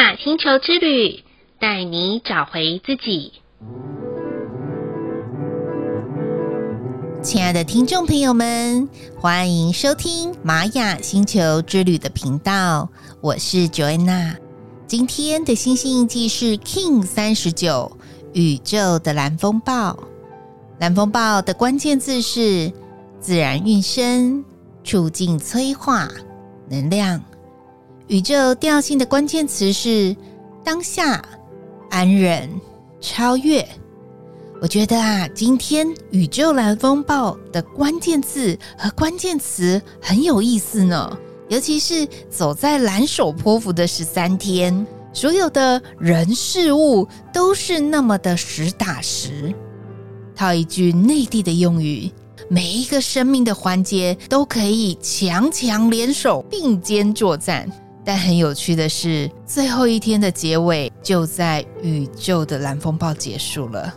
雅星球之旅，带你找回自己。亲爱的听众朋友们，欢迎收听玛雅星球之旅的频道，我是 Joanna。今天的星星印记是 King 三十九，宇宙的蓝风暴。蓝风暴的关键字是自然运生、促进催化、能量。宇宙调性的关键词是当下、安忍、超越。我觉得啊，今天宇宙蓝风暴的关键字和关键词很有意思呢。尤其是走在蓝手波符的十三天，所有的人事物都是那么的实打实。套一句内地的用语，每一个生命的环节都可以强强联手，并肩作战。但很有趣的是，最后一天的结尾就在宇宙的蓝风暴结束了。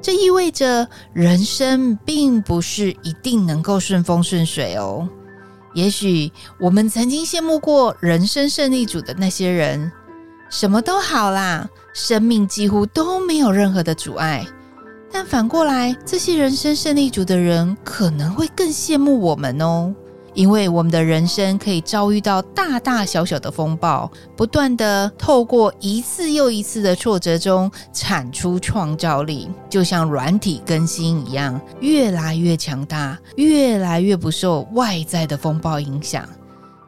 这意味着人生并不是一定能够顺风顺水哦。也许我们曾经羡慕过人生胜利组的那些人，什么都好啦，生命几乎都没有任何的阻碍。但反过来，这些人生胜利组的人可能会更羡慕我们哦。因为我们的人生可以遭遇到大大小小的风暴，不断地透过一次又一次的挫折中产出创造力，就像软体更新一样，越来越强大，越来越不受外在的风暴影响，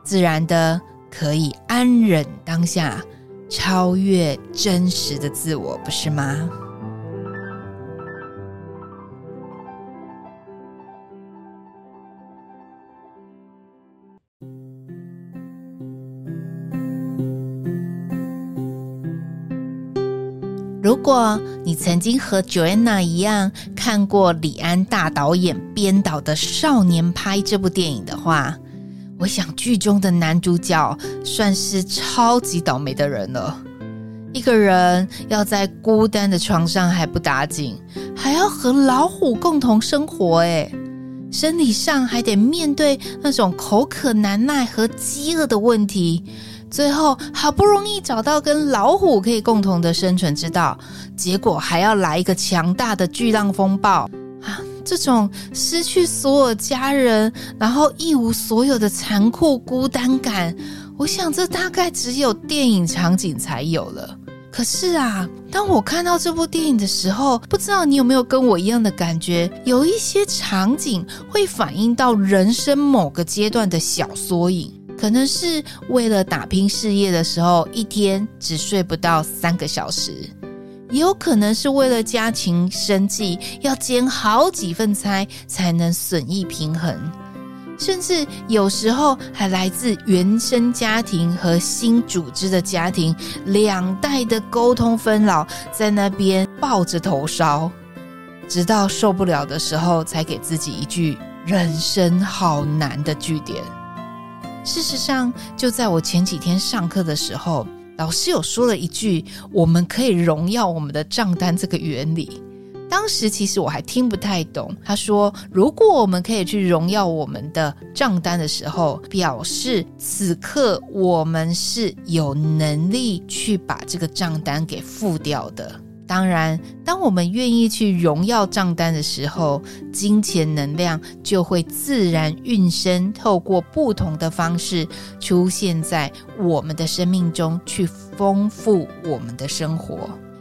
自然的可以安忍当下，超越真实的自我，不是吗？如果你曾经和 Joanna 一样看过李安大导演编导的《少年派》这部电影的话，我想剧中的男主角算是超级倒霉的人了。一个人要在孤单的床上还不打紧，还要和老虎共同生活，哎，生理上还得面对那种口渴难耐和饥饿的问题。最后好不容易找到跟老虎可以共同的生存之道，结果还要来一个强大的巨浪风暴啊！这种失去所有家人，然后一无所有的残酷孤单感，我想这大概只有电影场景才有了。可是啊，当我看到这部电影的时候，不知道你有没有跟我一样的感觉？有一些场景会反映到人生某个阶段的小缩影。可能是为了打拼事业的时候，一天只睡不到三个小时；也有可能是为了家庭生计，要煎好几份差才能损益平衡；甚至有时候还来自原生家庭和新组织的家庭两代的沟通纷扰，在那边抱着头烧，直到受不了的时候，才给自己一句“人生好难”的句点。事实上，就在我前几天上课的时候，老师有说了一句“我们可以荣耀我们的账单”这个原理。当时其实我还听不太懂。他说，如果我们可以去荣耀我们的账单的时候，表示此刻我们是有能力去把这个账单给付掉的。当然，当我们愿意去荣耀账单的时候，金钱能量就会自然运生，透过不同的方式出现在我们的生命中，去丰富我们的生活。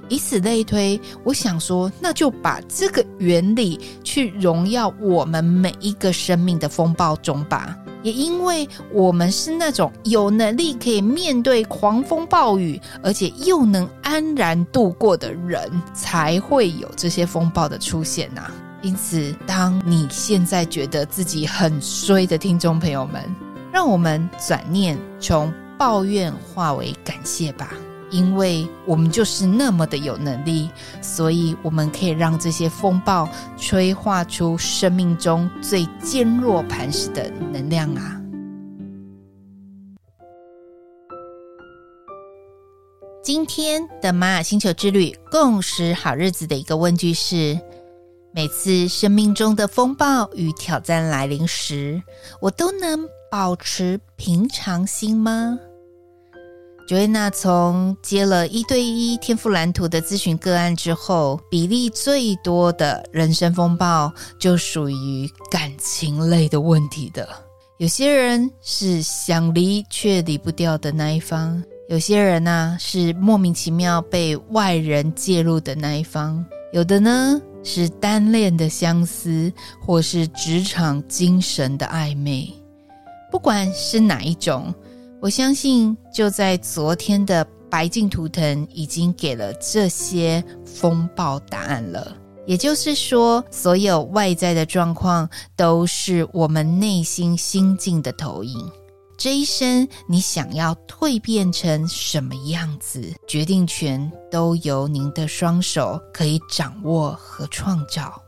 以此类推，我想说，那就把这个原理去荣耀我们每一个生命的风暴中吧。也因为我们是那种有能力可以面对狂风暴雨，而且又能安然度过的人，才会有这些风暴的出现呐、因此，当你现在觉得自己很衰的听众朋友们，让我们转念，从抱怨化为感谢吧。因为我们就是那么的有能力，所以我们可以让这些风暴催化出生命中最坚若磐石的能量啊！今天的玛雅星球之旅共识好日子的一个问句是：每次生命中的风暴与挑战来临时，我都能保持平常心吗？Joanna 从接了一对一天赋蓝图的咨询个案之后，比例最多的人生风暴就属于感情类的问题的。有些人是想离却离不掉的那一方，有些人呢、是莫名其妙被外人介入的那一方，有的呢是单恋的相思，或是职场精神的暧昧。不管是哪一种。我相信，就在昨天的白净图腾已经给了这些风暴答案了。也就是说，所有外在的状况都是我们内心心境的投影。这一生，你想要蜕变成什么样子，决定权都由您的双手可以掌握和创造。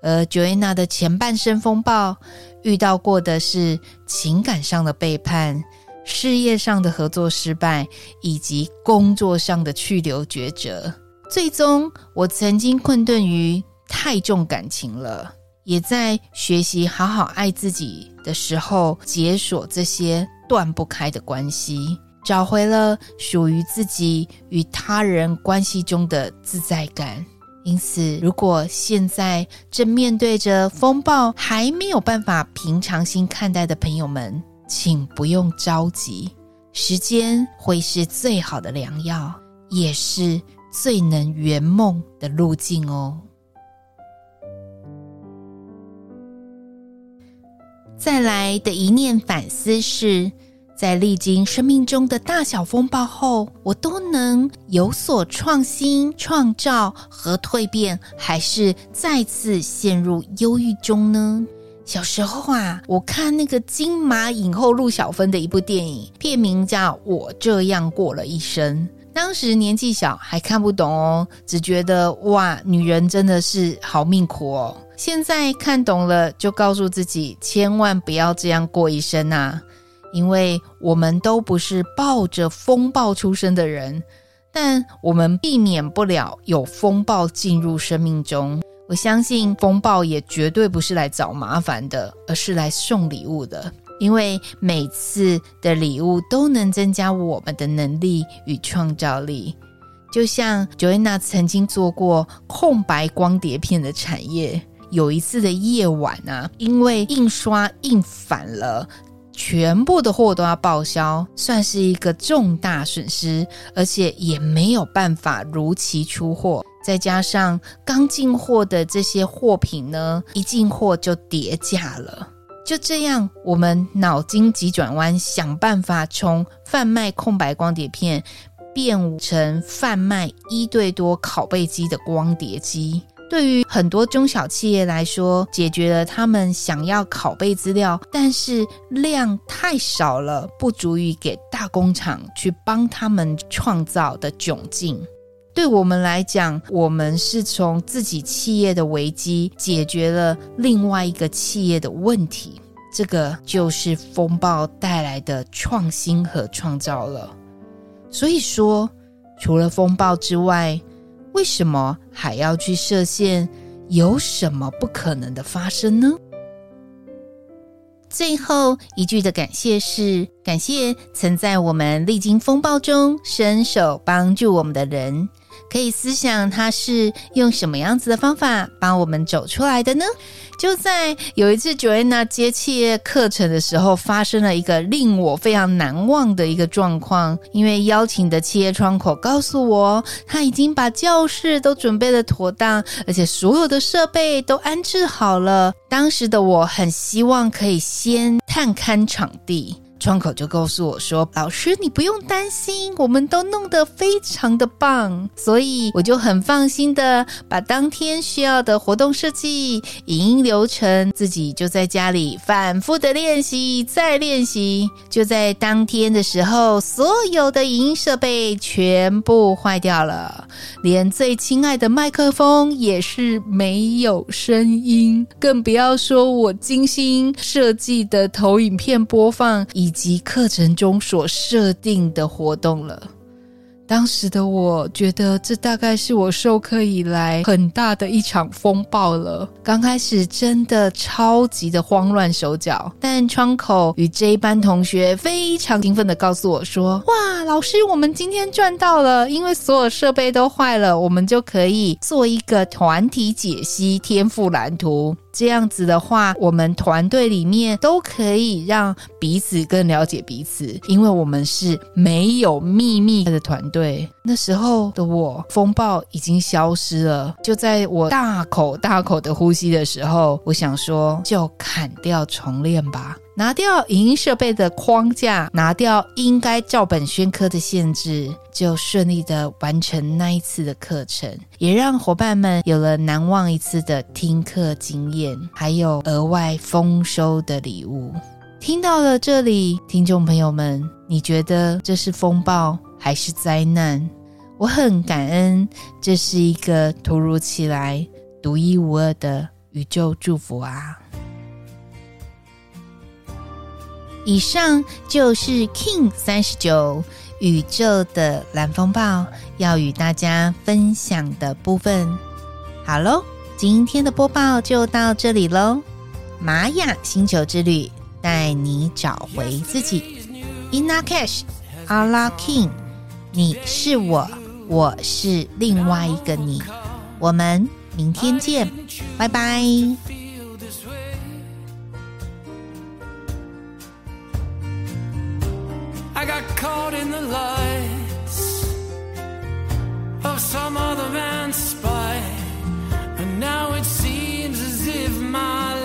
而 Joanna 的前半生风暴遇到过的是情感上的背叛。事业上的合作失败，以及工作上的去留抉择，最终我曾经困顿于太重感情了，也在学习好好爱自己的时候，解锁这些断不开的关系，找回了属于自己与他人关系中的自在感。因此，如果现在正面对着风暴，还没有办法平常心看待的朋友们，请不用着急，时间会是最好的良药，也是最能圆梦的路径哦。再来的一念反思是，在历经生命中的大小风暴后，我都能有所创新、创造和蜕变，还是再次陷入忧郁中呢？小时候啊，我看那个金马影后陆小芬的一部电影，片名叫《我这样过了一生》。当时年纪小，还看不懂哦，只觉得哇，女人真的是好命苦哦。现在看懂了，就告诉自己千万不要这样过一生啊，因为我们都不是抱着风暴出生的人，但我们避免不了有风暴进入生命中。我相信风暴也绝对不是来找麻烦的，而是来送礼物的。因为每次的礼物都能增加我们的能力与创造力。就像 Joanna 曾经做过空白光碟片的产业，有一次的夜晚啊，因为印刷印反了，全部的货都要报销，算是一个重大损失，而且也没有办法如期出货。再加上刚进货的这些货品呢，一进货就跌价了。就这样，我们脑筋急转弯，想办法从贩卖空白光碟片变成贩卖一对多拷贝机的光碟机。对于很多中小企业来说，解决了他们想要拷贝资料，但是量太少了，不足以给大工厂去帮他们创造的窘境。对我们来讲，我们是从自己企业的危机解决了另外一个企业的问题，这个就是风暴带来的创新和创造了。所以说，除了风暴之外，为什么还要去设限？有什么不可能的发生呢？最后一句的感谢是：感谢曾在我们历经风暴中伸手帮助我们的人。可以思想他是用什么样子的方法帮我们走出来的呢？就在有一次 Joanna 接企业课程的时候，发生了一个令我非常难忘的一个状况。因为邀请的企业窗口告诉我，他已经把教室都准备的妥当，而且所有的设备都安置好了。当时的我很希望可以先探勘场地。窗口就告诉我说：“老师，你不用担心，我们都弄得非常的棒。”所以我就很放心的把当天需要的活动设计、影音流程，自己就在家里反复的练习，再练习。就在当天的时候，所有的影音设备全部坏掉了，连最亲爱的麦克风也是没有声音，更不要说我精心设计的投影片播放以及课程中所设定的活动了，当时的我觉得这大概是我授课以来很大的一场风暴了。刚开始真的超级的慌乱手脚，但窗口与这一班同学非常兴奋地告诉我说：“哇，老师，我们今天赚到了！因为所有设备都坏了，我们就可以做一个团体解析天赋蓝图。”这样子的话，我们团队里面都可以让彼此更了解彼此，因为我们是没有秘密的团队。那时候的我，风暴已经消失了。就在我大口大口的呼吸的时候，我想说，就砍掉重练吧。拿掉影音设备的框架，拿掉应该照本宣科的限制，就顺利的完成那一次的课程，也让伙伴们有了难忘一次的听课经验，还有额外丰收的礼物。听到了这里，听众朋友们，你觉得这是风暴还是灾难？我很感恩，这是一个突如其来、独一无二的宇宙祝福啊！以上就是 King 三十九宇宙的蓝风暴要与大家分享的部分。好喽，今天的播报就到这里喽。玛雅星球之旅带你找回自己。Ina Cash，阿拉 King，你是我，我是另外一个你。我们明天见，拜拜。I got caught in the lights of some other man's spy, and now it seems as if my